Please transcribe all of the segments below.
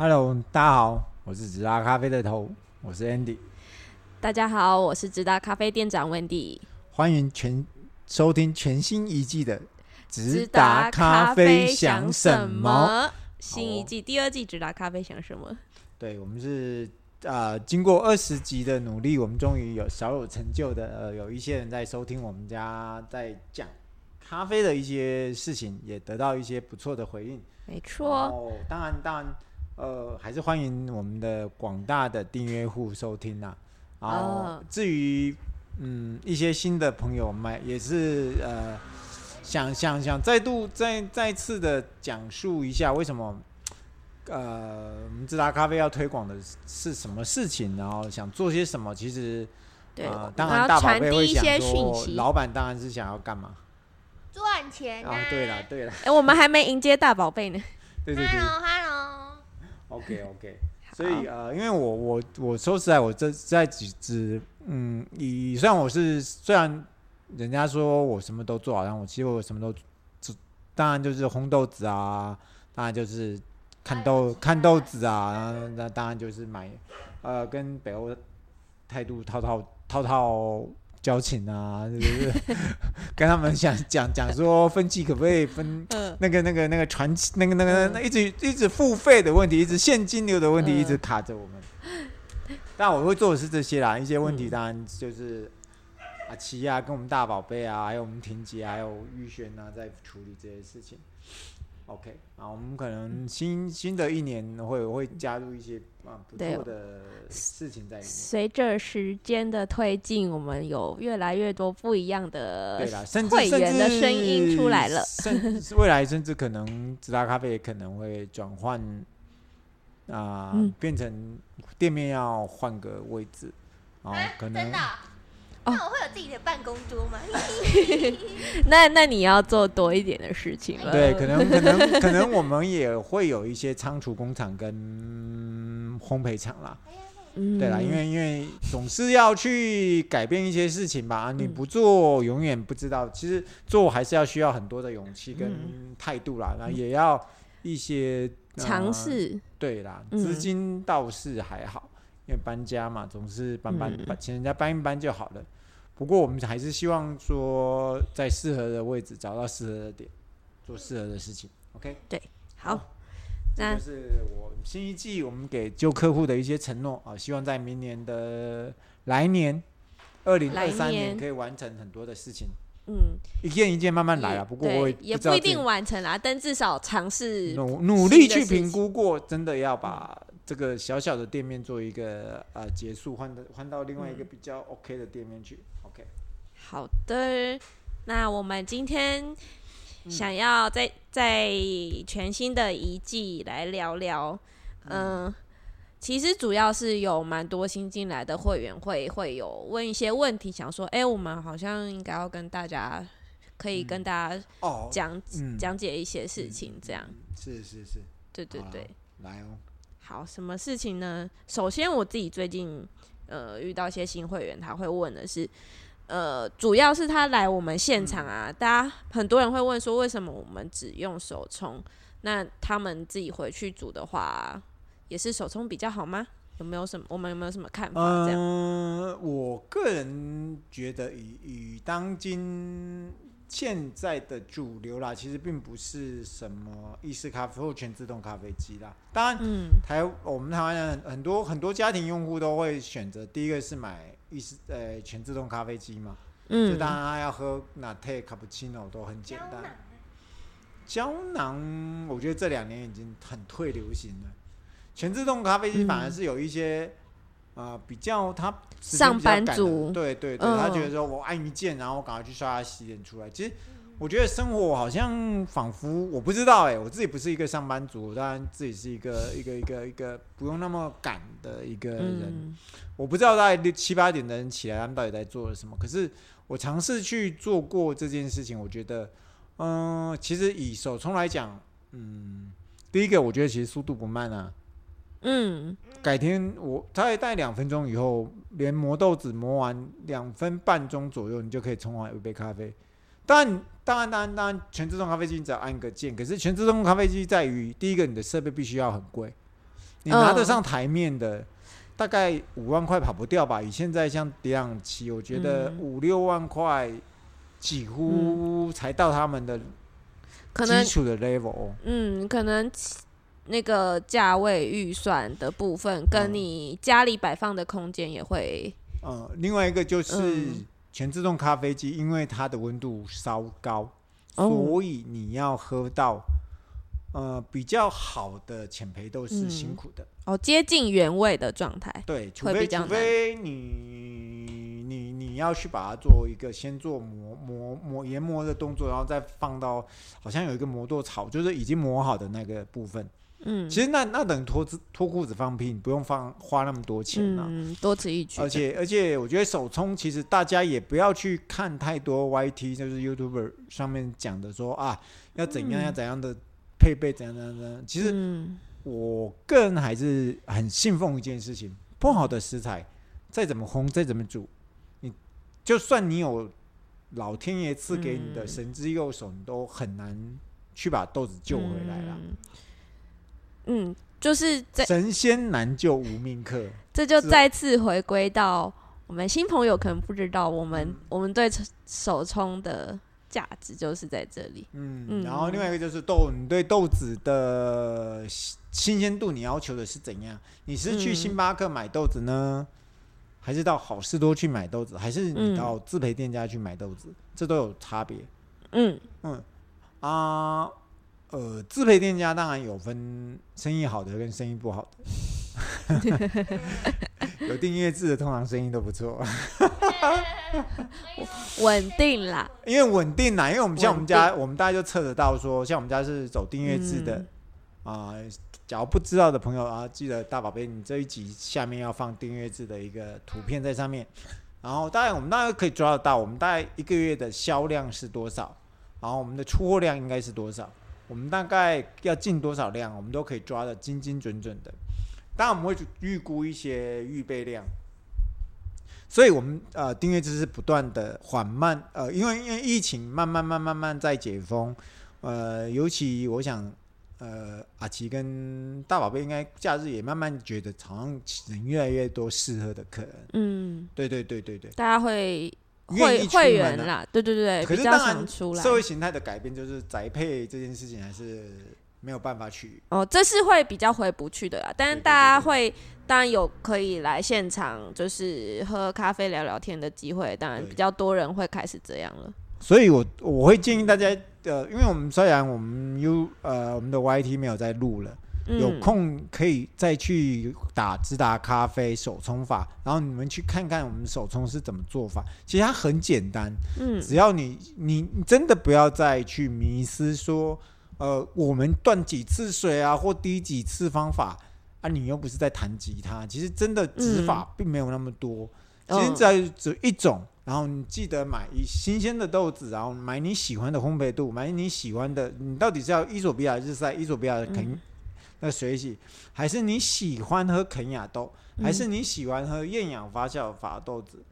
Hello，大家好，我是直达咖啡的头，我是 Andy。大家好，我是直达咖啡店长 Wendy。欢迎全收听全新一季的直达咖啡想什么？新一季第二季直达咖啡想什么？对，我们是啊、呃，经过二十集的努力，我们终于有小有成就的，呃，有一些人在收听我们家在讲咖啡的一些事情，也得到一些不错的回应。没错。哦，当然，当然。呃，还是欢迎我们的广大的订阅户收听呐。然后至于嗯一些新的朋友们，也是呃想想想再度再再次的讲述一下为什么呃我们直达咖啡要推广的是什么事情，然后想做些什么。其实对、呃，当然大宝贝会想说，老板当然是想要干嘛？赚钱啊！对了对了，哎，我们还没迎接大宝贝呢。对对对。Hello Hello。OK OK，所以呃，因为我我我说实在，我这在几只嗯，以虽然我是虽然人家说我什么都做好，但我其实我什么都做，当然就是烘豆子啊，当然就是看豆看豆子啊，然后那当然就是买呃跟北欧态度滔滔滔滔。交情啊，就是 跟他们想讲讲说分期可不可以分那个那个那个传奇那个那个那一直一直付费的问题，一直现金流的问题一直卡着我们。但我会做的是这些啦，一些问题当然就是阿奇啊，跟我们大宝贝啊，还有我们婷姐还有玉轩啊，在处理这些事情。OK，啊，我们可能新新的一年会会加入一些啊不错的事情在里面。随着时间的推进，我们有越来越多不一样的对啦，甚至会员的声音出来了。甚至未来甚至可能直达咖啡也可能会转换啊，变成店面要换个位置啊，可能。那我会有自己的办公桌吗？那那你要做多一点的事情了。对，可能可能 可能我们也会有一些仓储工厂跟烘焙厂啦。嗯、对啦，因为因为总是要去改变一些事情吧。你不做，永远不知道。其实做还是要需要很多的勇气跟态度啦。那、嗯、也要一些尝试、呃。对啦，资金倒是还好，因为搬家嘛，总是搬搬搬，请人家搬一搬就好了。不过我们还是希望说，在适合的位置找到适合的点，做适合的事情。OK，对，好，好，这就是我新一季我们给旧客户的一些承诺啊，希望在明年的来年二零二三年可以完成很多的事情。嗯，一件一件慢慢来啊。不过我也不，也不一定完成啦，但至少尝试努努力去评估过，真的要把。这个小小的店面做一个呃结束，换的换到另外一个比较 OK 的店面去。嗯、OK，好的，那我们今天想要在在全新的一季来聊聊，嗯、呃，其实主要是有蛮多新进来的会员会会有问一些问题，想说，哎，我们好像应该要跟大家可以跟大家讲讲、嗯。哦、解一些事情，这样。是是是，对对对，来哦。好，什么事情呢？首先，我自己最近呃遇到一些新会员，他会问的是，呃，主要是他来我们现场啊，嗯、大家很多人会问说，为什么我们只用手冲？那他们自己回去煮的话，也是手冲比较好吗？有没有什么？我们有没有什么看法？这样？呃，我个人觉得以，以以当今。现在的主流啦，其实并不是什么意式咖啡或全自动咖啡机啦。当然，嗯、台我们台湾人很多很多家庭用户都会选择第一个是买意式呃全自动咖啡机嘛。嗯。就当然他要喝拿铁、卡布奇诺都很简单。胶囊，我觉得这两年已经很退流行了。全自动咖啡机反而是有一些。啊、呃，比较他上班族，对对对，嗯、他觉得说我按一键，然后我赶快去刷牙洗脸出来。其实我觉得生活好像仿佛我不知道哎、欸，我自己不是一个上班族，当然自己是一个一个一个一个不用那么赶的一个人。嗯、我不知道大概六七八点的人起来，他们到底在做了什么。可是我尝试去做过这件事情，我觉得，嗯、呃，其实以手冲来讲，嗯，第一个我觉得其实速度不慢啊。嗯，改天我大概待两分钟以后，连磨豆子磨完两分半钟左右，你就可以冲完一杯咖啡。当然，当然，当然，当然，全自动咖啡机只要按个键。可是全自动咖啡机在于，第一个你的设备必须要很贵，你拿得上台面的，嗯、大概五万块跑不掉吧？以现在像迪朗奇，我觉得五六万块几乎才到他们的基础的 level。嗯，可能那个价位预算的部分，跟你家里摆放的空间也会。嗯，另外一个就是全自动咖啡机，因为它的温度稍高，哦、所以你要喝到。呃，比较好的浅焙豆是辛苦的、嗯、哦，接近原味的状态。对，除非除非你你你要去把它做一个先做磨磨磨研磨的动作，然后再放到好像有一个磨豆槽，就是已经磨好的那个部分。嗯，其实那那等于脱子脱裤子放屁，你不用放花那么多钱呢、啊。嗯，多此一举。而且而且，我觉得手冲其实大家也不要去看太多 YT，就是 YouTuber 上面讲的说啊，要怎样要怎样的。配备怎样怎样怎样？其实我个人还是很信奉一件事情：不好的食材，再怎么烘，再怎么煮，你就算你有老天爷赐给你的神之右手，你都很难去把豆子救回来了。嗯，就是在神仙难救无命客，这就再次回归到我们新朋友可能不知道，我们我们对手冲的。价值就是在这里。嗯，然后另外一个就是豆，你对豆子的新鲜度，你要求的是怎样？你是去星巴克买豆子呢，嗯、还是到好事多去买豆子，还是你到自培店家去买豆子？嗯、这都有差别。嗯嗯啊呃，自配店家当然有分生意好的跟生意不好的。有订阅制的，通常生意都不错。稳定啦，因为稳定啦，因为我们像我们家，我们大家就测得到说，像我们家是走订阅制的啊、嗯呃。假如不知道的朋友啊，记得大宝贝，你这一集下面要放订阅制的一个图片在上面。然后当然我们大概可以抓得到，我们大概一个月的销量是多少，然后我们的出货量应该是多少，我们大概要进多少量，我们都可以抓得精精准准的。当然我们会预估一些预备量。所以，我们呃订阅制是不断的缓慢，呃，因为因为疫情慢慢慢慢慢在解封，呃，尤其我想，呃，阿奇跟大宝贝应该假日也慢慢觉得，好像人越来越多适合的客人，嗯，对对对对对，大家会会会员啦，对对对，可是当然社会形态的改变就是宅配这件事情还是没有办法去哦，这是会比较回不去的啦，但是大家会。当然有可以来现场，就是喝咖啡聊聊天的机会。当然比较多人会开始这样了。所以我我会建议大家，呃，因为我们虽然我们 U 呃我们的 YT 没有在录了，嗯、有空可以再去打直达咖啡手冲法，然后你们去看看我们手冲是怎么做法。其实它很简单，嗯，只要你你真的不要再去迷失说，呃，我们断几次水啊，或滴几次方法。啊，你又不是在弹吉他，其实真的指法并没有那么多，嗯、其实只要只一种，然后你记得买一新鲜的豆子，然后买你喜欢的烘焙度，买你喜欢的，你到底是要伊索比亚日晒、伊索比亚的肯、嗯、那水洗，还是你喜欢喝肯亚豆，嗯、还是你喜欢喝厌氧发酵法豆子，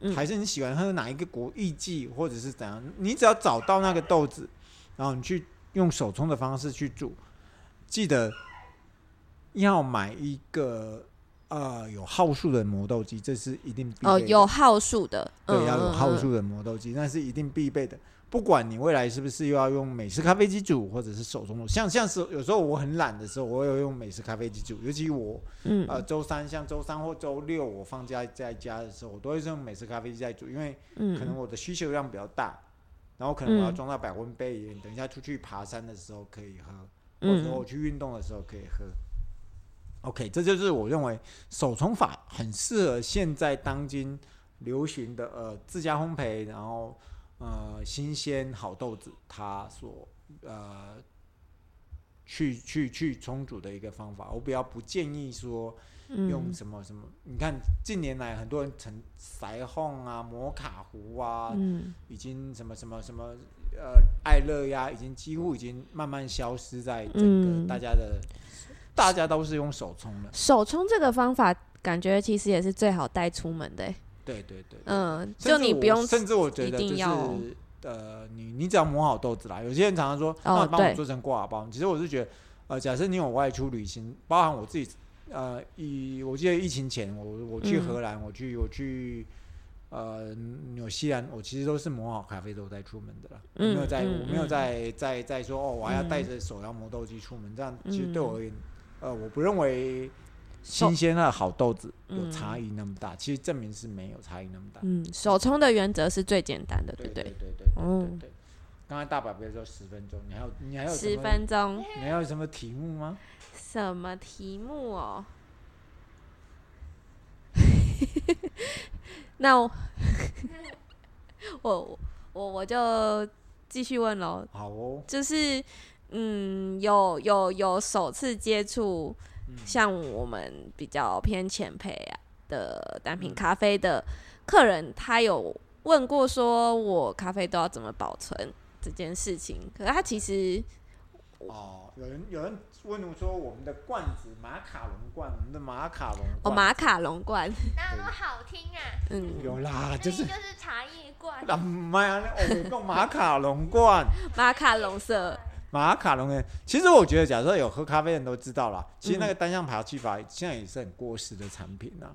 嗯、还是你喜欢喝哪一个国艺妓，或者是怎样？你只要找到那个豆子，然后你去用手冲的方式去煮，记得。要买一个呃有号数的磨豆机，这是一定必备的。哦，有号数的，对，要有号数的磨豆机，那是一定必备的。不管你未来是不是又要用美式咖啡机煮，或者是手冲煮，像像是有时候我很懒的时候，我有用美式咖啡机煮。尤其我，嗯，呃，周三像周三或周六我放假在家的时候，我都会用美式咖啡机在煮，因为可能我的需求量比较大，然后可能我要装到百温杯里，等一下出去爬山的时候可以喝，或者说我去运动的时候可以喝。OK，这就是我认为手冲法很适合现在当今流行的呃自家烘焙，然后呃新鲜好豆子，它所呃去去去冲煮的一个方法。我比较不建议说用什么什么，嗯、你看近年来很多人成腮烘啊、摩卡壶啊，嗯、已经什么什么什么呃爱乐呀，已经几乎已经慢慢消失在整个大家的。大家都是用手冲的，手冲这个方法感觉其实也是最好带出门的。对对对，嗯，就你不用，甚至我觉得就是呃，你你只要磨好豆子啦。有些人常常说，那帮我做成挂包。其实我是觉得，呃，假设你有外出旅行，包含我自己呃，以我记得疫情前，我我去荷兰，我去我去呃纽西兰，我其实都是磨好咖啡豆再出门的啦，我没有在，我没有在在在说哦，我还要带着手摇磨豆机出门，这样其实对我而言，呃，我不认为新鲜的好豆子有差异那么大，其实证明是没有差异那么大。嗯，手冲的原则是最简单的，对不对？对对对对对。刚才大宝贝说十分钟，你还有你还有十分钟？你还有什么题目吗？什么题目哦？那我我我我就继续问喽。好哦。就是嗯，有有有首次接触像我们比较偏浅焙啊的单品咖啡的客人，他有问过说，我咖啡都要怎么保存这件事情？可是他其实哦，有人有人。问我说：“我们的罐子马卡龙罐，我们的马卡龙哦，马卡龙罐，哪有那么好听啊？嗯，有啦，就是就是茶叶罐。那妈呀，我用马卡龙罐，马卡龙色，马卡龙的。其实我觉得，假设有喝咖啡的人都知道啦，其实那个单向排气阀现在也是很过时的产品啊。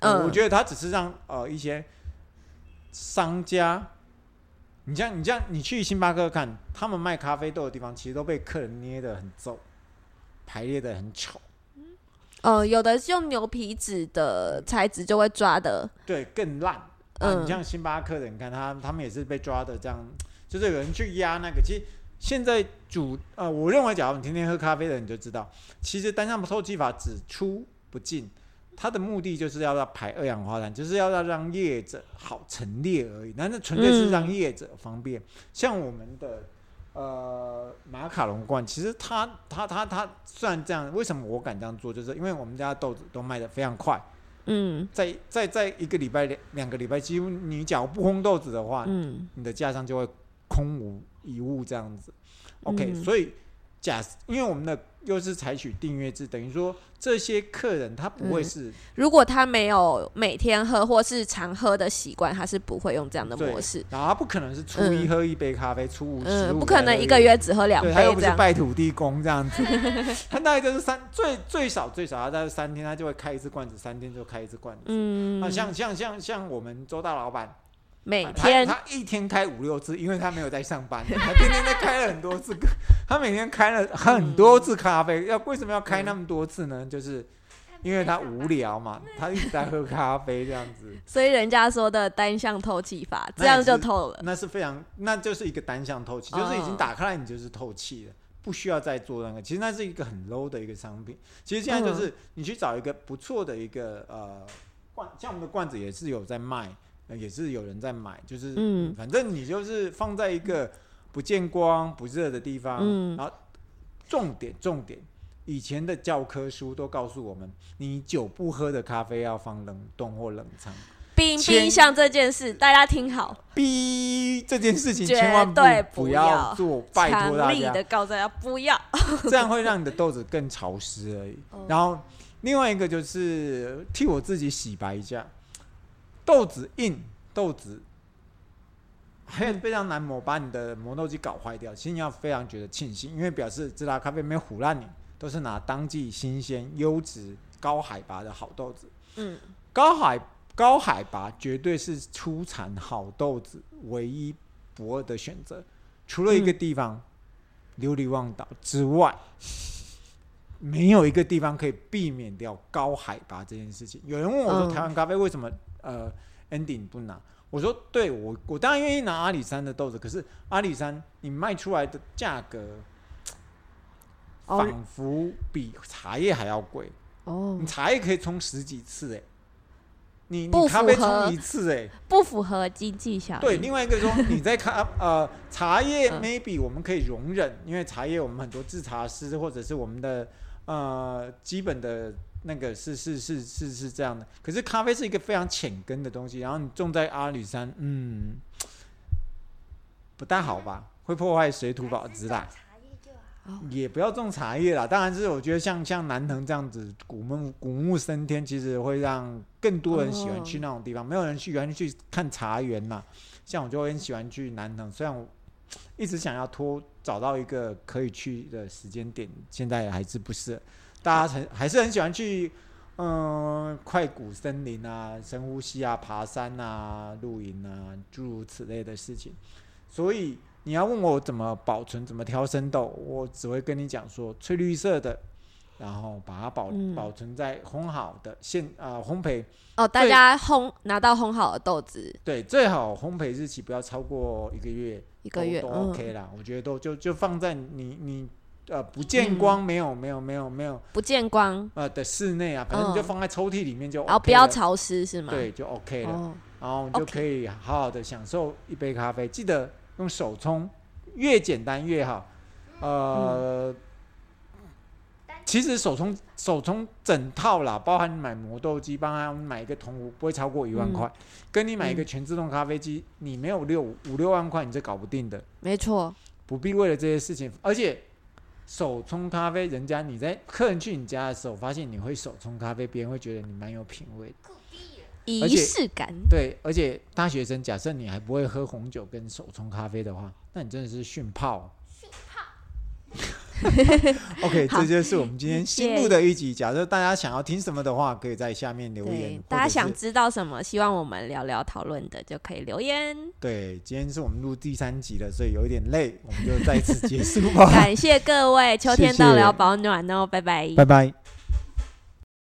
嗯，我觉得它只是让呃一些商家。”你这样，你这样，你去星巴克看，他们卖咖啡豆的地方，其实都被客人捏得很皱，排列的很丑。嗯、呃，有的是用牛皮纸的材质就会抓的，对，更烂。嗯，你像星巴克的，你看他，他们也是被抓的这样，就是有人去压那个。其实现在煮，呃，我认为，假如你天天喝咖啡的，你就知道，其实单向透气法只出不进。它的目的就是要要排二氧化碳，就是要要让叶子好陈列而已。那那纯粹是让叶子方便。嗯、像我们的呃马卡龙罐，其实它它它它虽然这样，为什么我敢这样做？就是因为我们家豆子都卖的非常快。嗯，在在在一个礼拜两两个礼拜，几乎你假如不烘豆子的话，嗯，你的架上就会空无一物这样子。OK，、嗯、所以假因为我们的。又是采取订阅制，等于说这些客人他不会是，嗯、如果他没有每天喝或是常喝的习惯，他是不会用这样的模式。然后他不可能是初一喝一杯咖啡，嗯、初五十五，不可能一个月只喝两杯，他又不是拜土地公这样子。他大概就是三最最少最少，他大概三天他就会开一次罐子，三天就开一次罐子。嗯，那像像像像我们周大老板。每天他，他一天开五六次，因为他没有在上班，他天天在开了很多次，他每天开了很多次咖啡。要为什么要开那么多次呢？就是因为他无聊嘛，他一直在喝咖啡这样子。所以人家说的单向透气法，这样就透了。那是非常，那就是一个单向透气，就是已经打开来，你就是透气了，不需要再做那个。其实那是一个很 low 的一个商品。其实现在就是你去找一个不错的一个呃罐，像我们的罐子也是有在卖。也是有人在买，就是，嗯，反正你就是放在一个不见光、不热的地方，嗯，然后重点重点，以前的教科书都告诉我们，你久不喝的咖啡要放冷冻或冷藏。冰冰箱这件事，大家听好，逼这件事情千万不要做，拜托大家，的告诉大家不要，这样会让你的豆子更潮湿而已。然后另外一个就是替我自己洗白一下。豆子硬，豆子还非常难磨，把你的磨豆机搞坏掉。其实你要非常觉得庆幸，因为表示直达咖啡没有唬烂你，都是拿当季新鲜、优质、高海拔的好豆子。嗯，高海高海拔绝对是出产好豆子唯一不二的选择。除了一个地方，琉璃旺岛之外，没有一个地方可以避免掉高海拔这件事情。有人问我说：“台湾咖啡为什么？”呃，Andy 你不拿，我说对我我当然愿意拿阿里山的豆子，可是阿里山你卖出来的价格，仿佛比茶叶还要贵哦。你茶叶可以冲十几次哎，你你咖啡冲一次哎，不符合经济效益。对，另外一个说你在咖呃茶叶 maybe 我们可以容忍，因为茶叶我们很多制茶师或者是我们的呃基本的。那个是是是是是这样的，可是咖啡是一个非常浅根的东西，然后你种在阿里山，嗯，不大好吧？会破坏水土保持啦。也不要种茶叶啦。当然是我觉得像像南藤这样子古木古木生天，其实会让更多人喜欢去那种地方。没有人喜欢去看茶园呐，像我就很喜欢去南藤，虽然我一直想要拖找到一个可以去的时间点，现在还是不是。大家很还是很喜欢去，嗯，快谷森林啊，深呼吸啊，爬山啊，露营啊，诸如此类的事情。所以你要问我怎么保存，怎么挑生豆，我只会跟你讲说，翠绿色的，然后把它保、嗯、保存在烘好的现啊、呃、烘焙。哦，大家烘拿到烘好的豆子，对，最好烘焙日期不要超过一个月，一个月都，都 OK 啦。嗯、我觉得都就就放在你你呃不见光，没有、嗯、没有没有没有不见光呃的室内啊，反正你就放在抽屉里面就、然后不要潮湿是吗？对，就 OK 了，哦、然后你就可以好好的享受一杯咖啡。记得用手冲，越简单越好。呃。嗯其实手冲手冲整套啦，包含你买磨豆机，帮他买一个铜壶，不会超过一万块。嗯、跟你买一个全自动咖啡机，嗯、你没有六五六万块，你是搞不定的。没错，不必为了这些事情。而且手冲咖啡，人家你在客人去你家的时候，发现你会手冲咖啡，别人会觉得你蛮有品味的，仪式感。对，而且大学生，假设你还不会喝红酒跟手冲咖啡的话，那你真的是逊泡。逊泡。OK，这就是我们今天新录的一集。假设大家想要听什么的话，可以在下面留言。大家想知道什么，希望我们聊聊讨论的，就可以留言。对，今天是我们录第三集了，所以有一点累，我们就再次结束吧。感谢各位，秋天到了要保暖哦，拜拜，拜拜。